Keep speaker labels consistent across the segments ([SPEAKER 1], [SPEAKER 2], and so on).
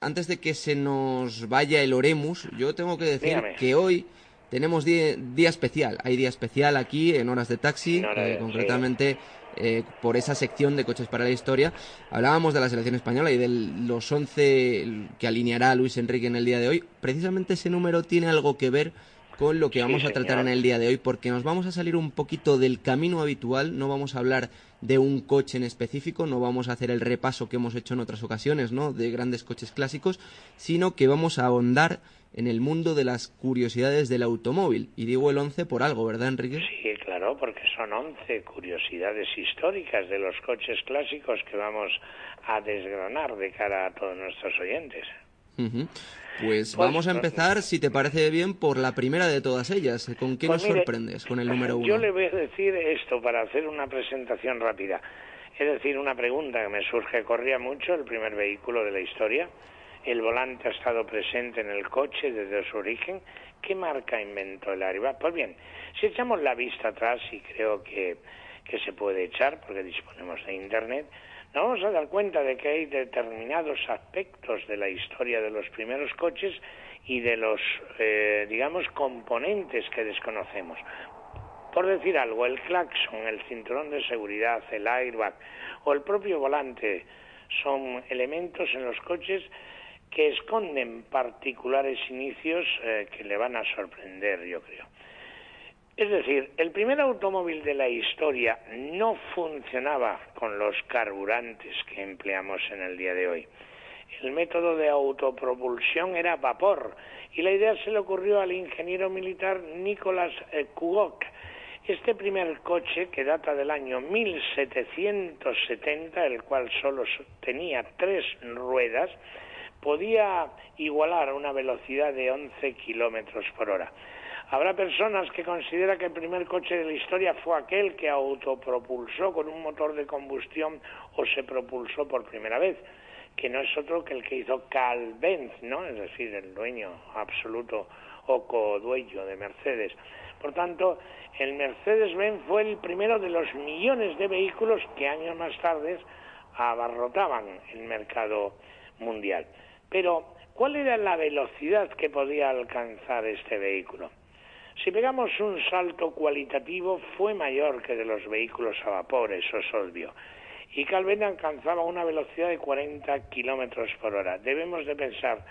[SPEAKER 1] Antes de que se nos vaya el Oremus, yo tengo que decir que hoy tenemos día, especial. Hay día especial aquí en Horas de Taxi, eh, concretamente eh, por esa sección de Coches para la Historia. Hablábamos de la selección española y de los 11 que alineará Luis Enrique en el día de hoy. Precisamente ese número tiene algo que ver con lo que vamos a tratar en el día de hoy, porque nos vamos a salir un poquito del camino habitual, no vamos a hablar de un coche en específico, no vamos a hacer el repaso que hemos hecho en otras ocasiones, ¿no? De grandes coches clásicos, sino que vamos a ahondar en el mundo de las curiosidades del automóvil. Y digo el 11 por algo, ¿verdad, Enrique?
[SPEAKER 2] Sí, claro, porque son 11 curiosidades históricas de los coches clásicos que vamos a desgranar de cara a todos nuestros oyentes.
[SPEAKER 1] Pues, pues, vamos a empezar, si te parece bien, por la primera de todas ellas. ¿Con qué pues nos sorprendes con el número uno?
[SPEAKER 2] Yo le voy a decir esto para hacer una presentación rápida. Es decir, una pregunta que me surge. Corría mucho el primer vehículo de la historia. El volante ha estado presente en el coche desde su origen. ¿Qué marca inventó el Airbag? Pues bien, si echamos la vista atrás, y creo que, que se puede echar porque disponemos de Internet, nos vamos a dar cuenta de que hay determinados aspectos de la historia de los primeros coches y de los, eh, digamos, componentes que desconocemos. Por decir algo, el claxon, el cinturón de seguridad, el airbag o el propio volante son elementos en los coches que esconden particulares inicios eh, que le van a sorprender, yo creo. Es decir, el primer automóvil de la historia no funcionaba con los carburantes que empleamos en el día de hoy. El método de autopropulsión era vapor y la idea se le ocurrió al ingeniero militar Nicolas Kugok. Este primer coche, que data del año 1770, el cual solo tenía tres ruedas, podía igualar una velocidad de 11 kilómetros por hora. Habrá personas que consideran que el primer coche de la historia fue aquel que autopropulsó con un motor de combustión o se propulsó por primera vez, que no es otro que el que hizo Carl Benz, ¿no? Es decir, el dueño absoluto o codueño de Mercedes. Por tanto, el Mercedes-Benz fue el primero de los millones de vehículos que años más tarde abarrotaban el mercado mundial. Pero, ¿cuál era la velocidad que podía alcanzar este vehículo? Si pegamos un salto cualitativo, fue mayor que de los vehículos a vapor, eso es obvio. Y Calvin alcanzaba una velocidad de 40 kilómetros por hora. Debemos de pensar,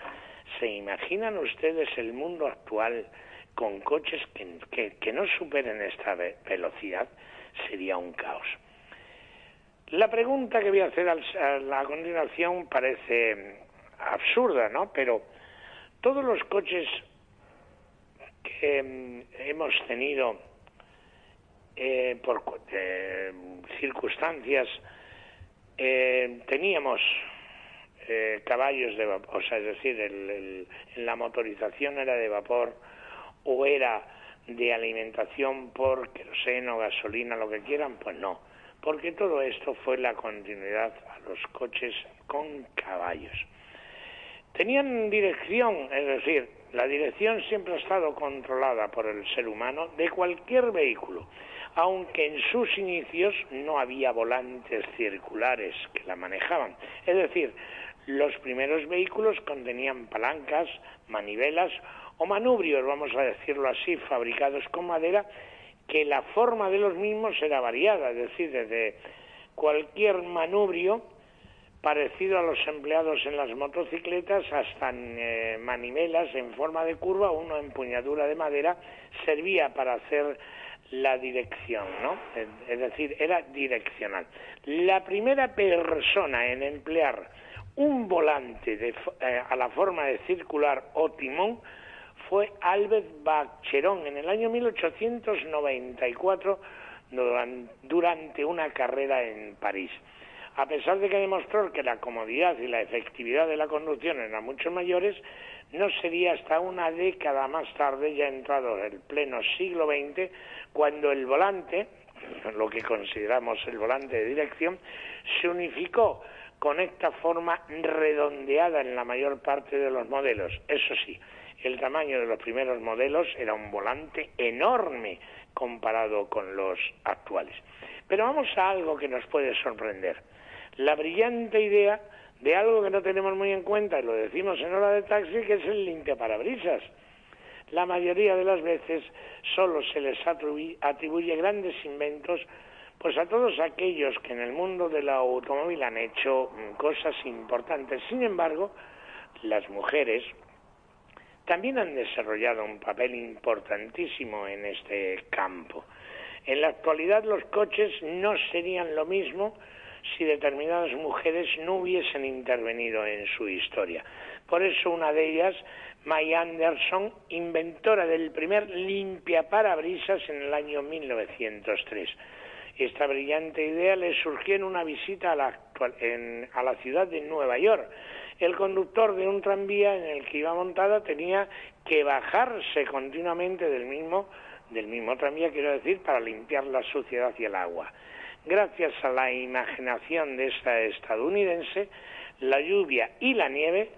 [SPEAKER 2] ¿se imaginan ustedes el mundo actual con coches que, no superen esta velocidad? Sería un caos. La pregunta que voy a hacer a continuación parece absurda, ¿no? Pero todos los coches que mm, hemos tenido eh, por eh, circunstancias eh, teníamos caballos de vapor, o sea, es decir, el, la motorización era de vapor o era de alimentación por queroseno, gasolina, lo que quieran, pues no, porque todo esto fue la continuidad a los coches con caballos. Tenían dirección, es decir, la dirección siempre ha estado controlada por el ser humano de cualquier vehículo, aunque en sus inicios no había volantes circulares que la manejaban. Es decir, los primeros vehículos contenían palancas, manivelas o manubrios, vamos a decirlo así, fabricados con madera, que la forma de los mismos era variada, es decir, desde cualquier manubrio parecido a los empleados en las motocicletas, hasta eh, manivelas en forma de curva, una empuñadura de madera, servía para hacer la dirección, ¿no? Es decir, era direccional. La primera persona en emplear un volante de, eh, a la forma de circular o timón fue Albert Bacheron en el año 1894 durante una carrera en París a pesar de que demostró que la comodidad y la efectividad de la conducción eran mucho mayores, no sería hasta una década más tarde, ya entrado el pleno siglo XX, cuando el volante, lo que consideramos el volante de dirección, se unificó con esta forma redondeada en la mayor parte de los modelos. Eso sí, el tamaño de los primeros modelos era un volante enorme comparado con los actuales. Pero vamos a algo que nos puede sorprender la brillante idea de algo que no tenemos muy en cuenta, y lo decimos en hora de taxi, que es el limpiaparabrisas. La mayoría de las veces solo se les atribuye grandes inventos pues a todos aquellos que en el mundo del automóvil han hecho mm, cosas importantes. Sin embargo, las mujeres también han desarrollado un papel importantísimo en este campo. En la actualidad los coches no serían lo mismo si determinadas mujeres no hubiesen intervenido en su historia. Por eso una de ellas, May Anderson, inventora del primer limpia parabrisas en el año 1903. Esta brillante idea le surgió en una visita a la, a la ciudad de Nueva York. El conductor de un tranvía en el que iba montada tenía que bajarse continuamente del mismo, del mismo tranvía, quiero decir, para limpiar la suciedad y el agua. Gracias a la imaginación de esta estadounidense, la lluvia y la nieve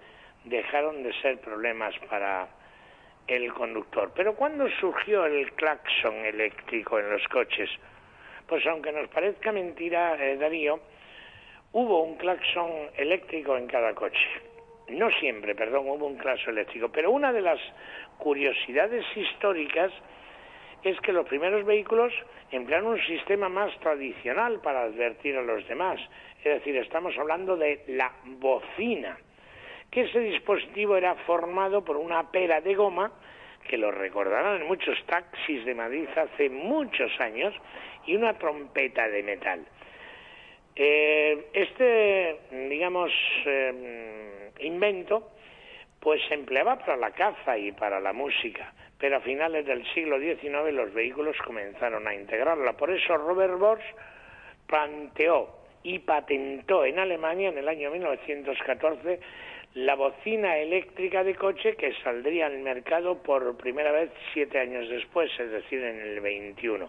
[SPEAKER 2] dejaron de ser problemas para el conductor. Pero ¿cuándo surgió el claxon eléctrico en los coches? Pues aunque nos parezca mentira, eh, Darío, hubo un claxon eléctrico en cada coche. No siempre, perdón, hubo un claxon eléctrico. Pero una de las curiosidades históricas es que los primeros vehículos emplearon un sistema más tradicional para advertir a los demás. Es decir, estamos hablando de la bocina, que ese dispositivo era formado por una pera de goma, que lo recordarán en muchos taxis de Madrid hace muchos años, y una trompeta de metal. Eh, este, digamos, eh, invento, pues se empleaba para la caza y para la música, pero a finales del siglo XIX los vehículos comenzaron a integrarla. Por eso Robert Bosch planteó y patentó en Alemania en el año 1914 la bocina eléctrica de coche que saldría al mercado por primera vez siete años después, es decir, en el 21.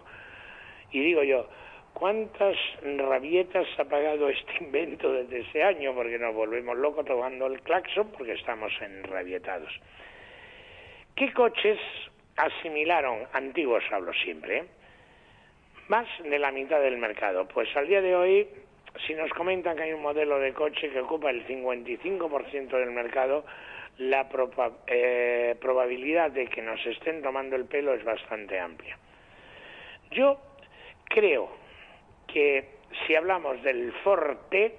[SPEAKER 2] Y digo yo, ¿cuántas rabietas ha pagado este invento desde ese año? Porque nos volvemos locos tomando el claxon porque estamos enrabietados. ¿Qué coches asimilaron, antiguos hablo siempre, más de la mitad del mercado? Pues al día de hoy, si nos comentan que hay un modelo de coche que ocupa el 55% del mercado, la eh, probabilidad de que nos estén tomando el pelo es bastante amplia. Yo creo que si hablamos del Forte,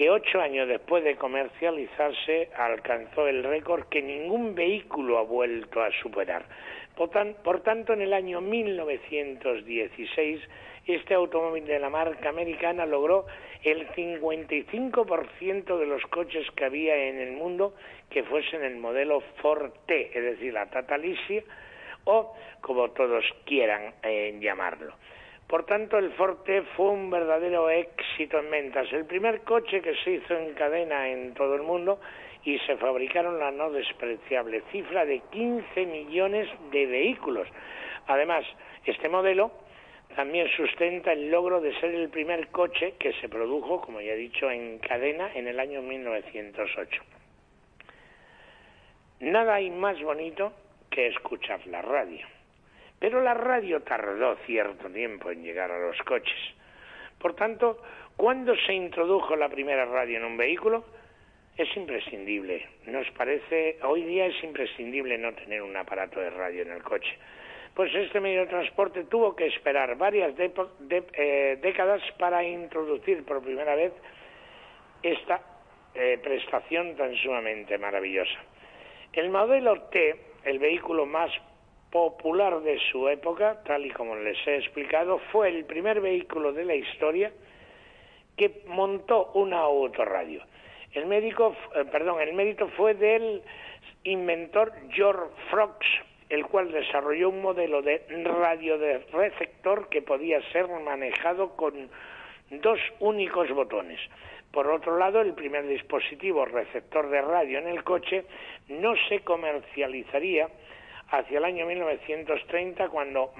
[SPEAKER 2] que ocho años después de comercializarse alcanzó el récord que ningún vehículo ha vuelto a superar. Por, tanto, en el año 1916, este automóvil de la marca americana logró el 55% de los coches que había en el mundo que fuesen el modelo Forte, es decir, la Tatalicia, o como todos quieran eh, llamarlo. Por tanto, el Forte fue un verdadero éxito en ventas. El primer coche que se hizo en cadena en todo el mundo y se fabricaron la no despreciable cifra de 15 millones de vehículos. Además, este modelo también sustenta el logro de ser el primer coche que se produjo, como ya he dicho, en cadena en el año 1908. Nada hay más bonito que escuchar la radio. Pero la radio tardó cierto tiempo en llegar a los coches. Por tanto, cuando se introdujo la primera radio en un vehículo, es imprescindible. Nos parece, hoy día es imprescindible no tener un aparato de radio en el coche. Pues este medio de transporte tuvo que esperar varias eh, décadas para introducir por primera vez esta eh, prestación tan sumamente maravillosa. El modelo T el vehículo más popular de su época, tal y como les he explicado, fue el primer vehículo de la historia que montó una autorradio. El médico, eh, perdón, el mérito fue del inventor George Frogs, el cual desarrolló un modelo de radio de receptor que podía ser manejado con dos únicos botones. Por otro lado, el primer dispositivo receptor de radio en el coche no se comercializaría hacia el año 1930 cuando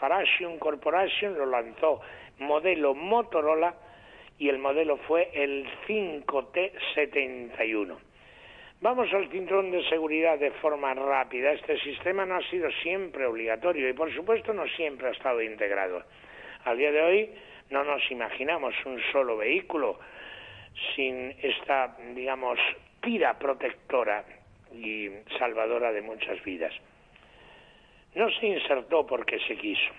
[SPEAKER 2] Farasium Corporation lo lanzó modelo Motorola y el modelo fue el 5T71. Vamos al cinturón de seguridad de forma rápida. Este sistema no ha sido siempre obligatorio y por supuesto no siempre ha estado integrado. Al día de hoy no nos imaginamos un solo vehículo sin esta, digamos, tira protectora y salvadora de muchas vidas. No se insertó porque se quiso.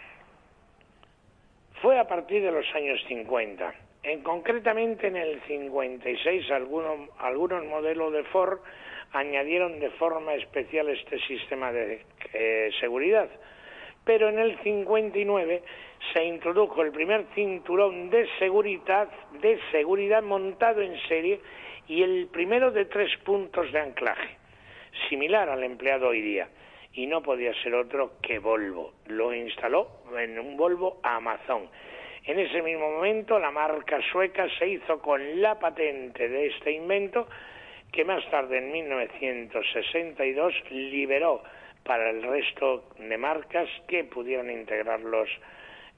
[SPEAKER 2] Fue a partir de los años 50. En, concretamente en el 56 algunos, algunos modelos de Ford añadieron de forma especial este sistema de eh, seguridad. Pero en el 59 se introdujo el primer cinturón de seguridad, de seguridad montado en serie y el primero de tres puntos de anclaje, similar al empleado hoy día. Y no podía ser otro que Volvo. Lo instaló en un Volvo Amazon. En ese mismo momento la marca sueca se hizo con la patente de este invento que más tarde en 1962 liberó para el resto de marcas que pudieran integrarlos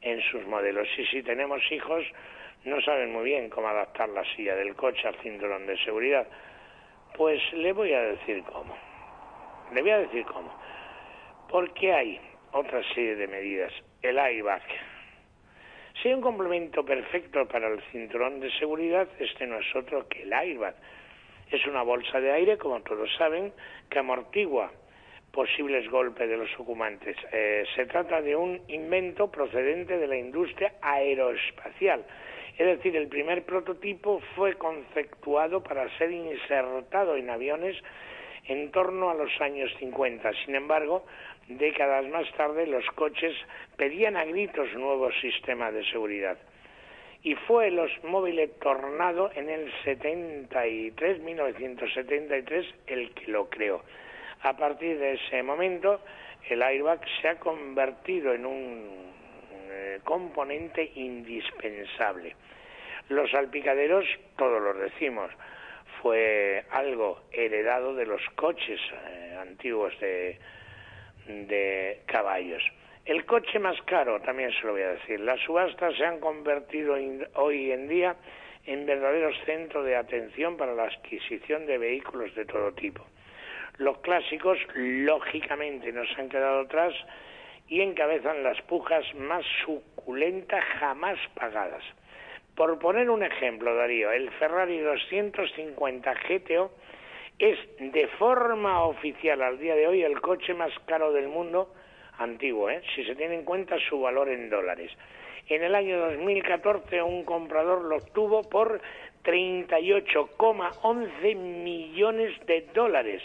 [SPEAKER 2] en sus modelos. Y si tenemos hijos, no saben muy bien cómo adaptar la silla del coche al cinturón de seguridad. Pues le voy a decir cómo. Le voy a decir cómo. Porque hay otra serie de medidas. El airbag. Si hay un complemento perfecto para el cinturón de seguridad, este no es otro que el airbag. Es una bolsa de aire, como todos saben, que amortigua posibles golpes de los ocupantes. Eh, se trata de un invento procedente de la industria aeroespacial. Es decir, el primer prototipo fue conceptuado para ser insertado en aviones en torno a los años 50. Sin embargo, décadas más tarde los coches pedían a gritos nuevos sistemas de seguridad. Y fue los móviles Tornado en el 73, 1973, el que lo creó. A partir de ese momento, el airbag se ha convertido en un eh, componente indispensable. Los salpicaderos, todos los decimos, fue algo heredado de los coches eh, antiguos de, de caballos. El coche más caro, también se lo voy a decir. Las subastas se han convertido hoy en día en verdaderos centros de atención para la adquisición de vehículos de todo tipo. Los clásicos, lógicamente, nos han quedado atrás y encabezan las pujas más suculentas jamás pagadas. Por poner un ejemplo, Darío, el Ferrari 250 GTO es de forma oficial al día de hoy el coche más caro del mundo antiguo, ¿eh? si se tiene en cuenta su valor en dólares. En el año 2014 un comprador lo obtuvo por 38,11 millones de dólares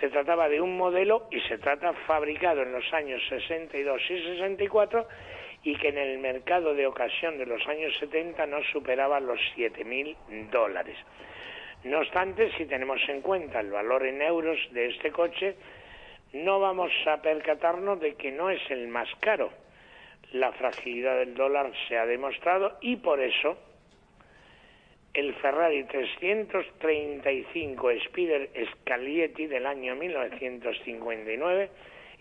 [SPEAKER 2] se trataba de un modelo y se trata fabricado en los años 62 y 64 y que en el mercado de ocasión de los años 70 no superaba los 7.000 dólares. No obstante, si tenemos en cuenta el valor en euros de este coche, no vamos a percatarnos de que no es el más caro. La fragilidad del dólar se ha demostrado y por eso el Ferrari 335 Spider Scaglietti del año 1959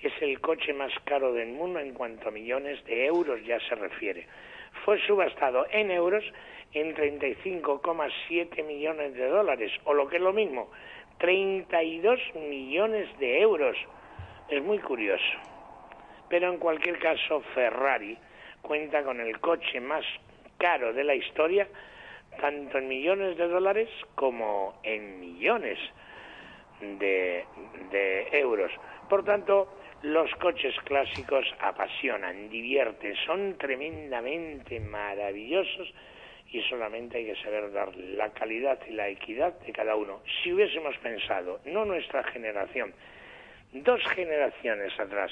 [SPEAKER 2] es el coche más caro del mundo en cuanto a millones de euros ya se refiere. Fue subastado en euros en 35,7 millones de dólares, o lo que es lo mismo, 32 millones de euros. Es muy curioso. Pero en cualquier caso, Ferrari cuenta con el coche más caro de la historia tanto en millones de dólares como en millones de, euros. Por tanto, los coches clásicos apasionan, divierten, son tremendamente maravillosos y solamente hay que saber dar la calidad y la equidad de cada uno. Si hubiésemos pensado, no nuestra generación, dos generaciones atrás,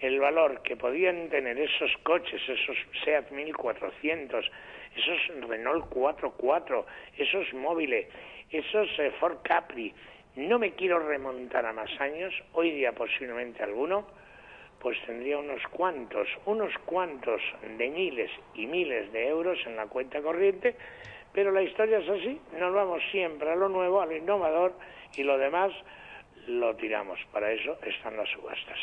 [SPEAKER 2] el valor que podían tener esos coches, esos SEAT 1400, esos Renault 44, esos móviles, esos eh, Ford Capri. No me quiero remontar a más años, hoy día posiblemente alguno, pues tendría unos cuantos, unos cuantos de miles y miles de euros en la cuenta corriente, pero la historia es así, nos vamos siempre a lo nuevo, a lo innovador y lo demás lo tiramos. Para eso están las subastas.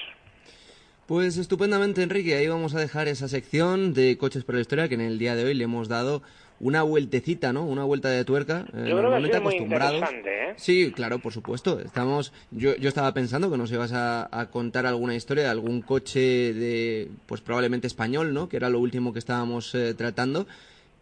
[SPEAKER 1] Pues estupendamente, Enrique. Ahí vamos a dejar esa sección de coches por la historia que en el día de hoy le hemos dado una vueltecita, ¿no? Una vuelta de tuerca.
[SPEAKER 2] Eh, yo creo que acostumbrados. ¿eh?
[SPEAKER 1] Sí, claro, por supuesto. Estamos. Yo, yo estaba pensando que nos ibas a, a, contar alguna historia de algún coche de, pues probablemente español, ¿no? Que era lo último que estábamos eh, tratando.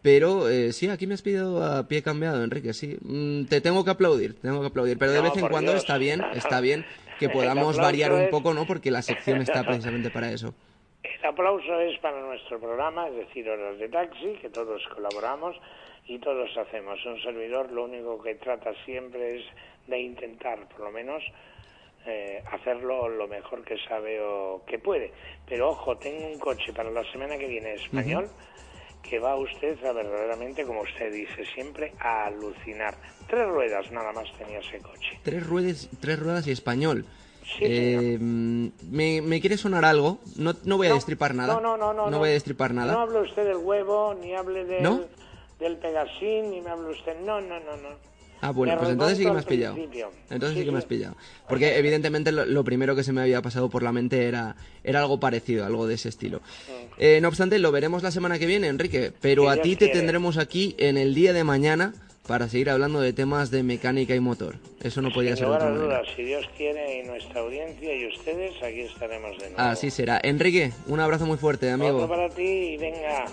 [SPEAKER 1] Pero eh, sí, aquí me has pedido a pie cambiado, Enrique, sí. Mm, te tengo que aplaudir, tengo que aplaudir. Pero de vez en cuando está bien, está bien que podamos variar un poco, ¿no? Porque la sección está precisamente para eso.
[SPEAKER 2] El aplauso es para nuestro programa, es decir, Horas de Taxi, que todos colaboramos y todos hacemos. Un servidor lo único que trata siempre es de intentar, por lo menos, eh, hacerlo lo mejor que sabe o que puede. Pero ojo, tengo un coche para la semana que viene español que va usted a verdaderamente, como usted dice siempre, a alucinar. Tres ruedas nada más tenía ese coche.
[SPEAKER 1] Tres ruedas, tres ruedas y español. Eh, ¿me, ¿me, quiere sonar algo? No, no voy a destripar nada.
[SPEAKER 2] No, no, no, no.
[SPEAKER 1] No voy a destripar nada.
[SPEAKER 2] No hable usted del huevo, ni hable del, del pegasín, ni me hable usted... No, no, no, no.
[SPEAKER 1] Ah, bueno, pues entonces sí que me has pillado. Entonces sí, que me has pillado. Porque evidentemente lo, primero que se me había pasado por la mente era, era algo parecido, algo de ese estilo. Eh, no obstante, lo veremos la semana que viene, Enrique. Pero a ti te tendremos aquí en el día de mañana para seguir hablando de temas de mecánica y motor. Eso no podía ser otra
[SPEAKER 2] duda, Si Dios quiere y nuestra audiencia y ustedes, aquí estaremos de nuevo.
[SPEAKER 1] Así será. Enrique, un abrazo muy fuerte, amigo.
[SPEAKER 2] Otro para ti y venga.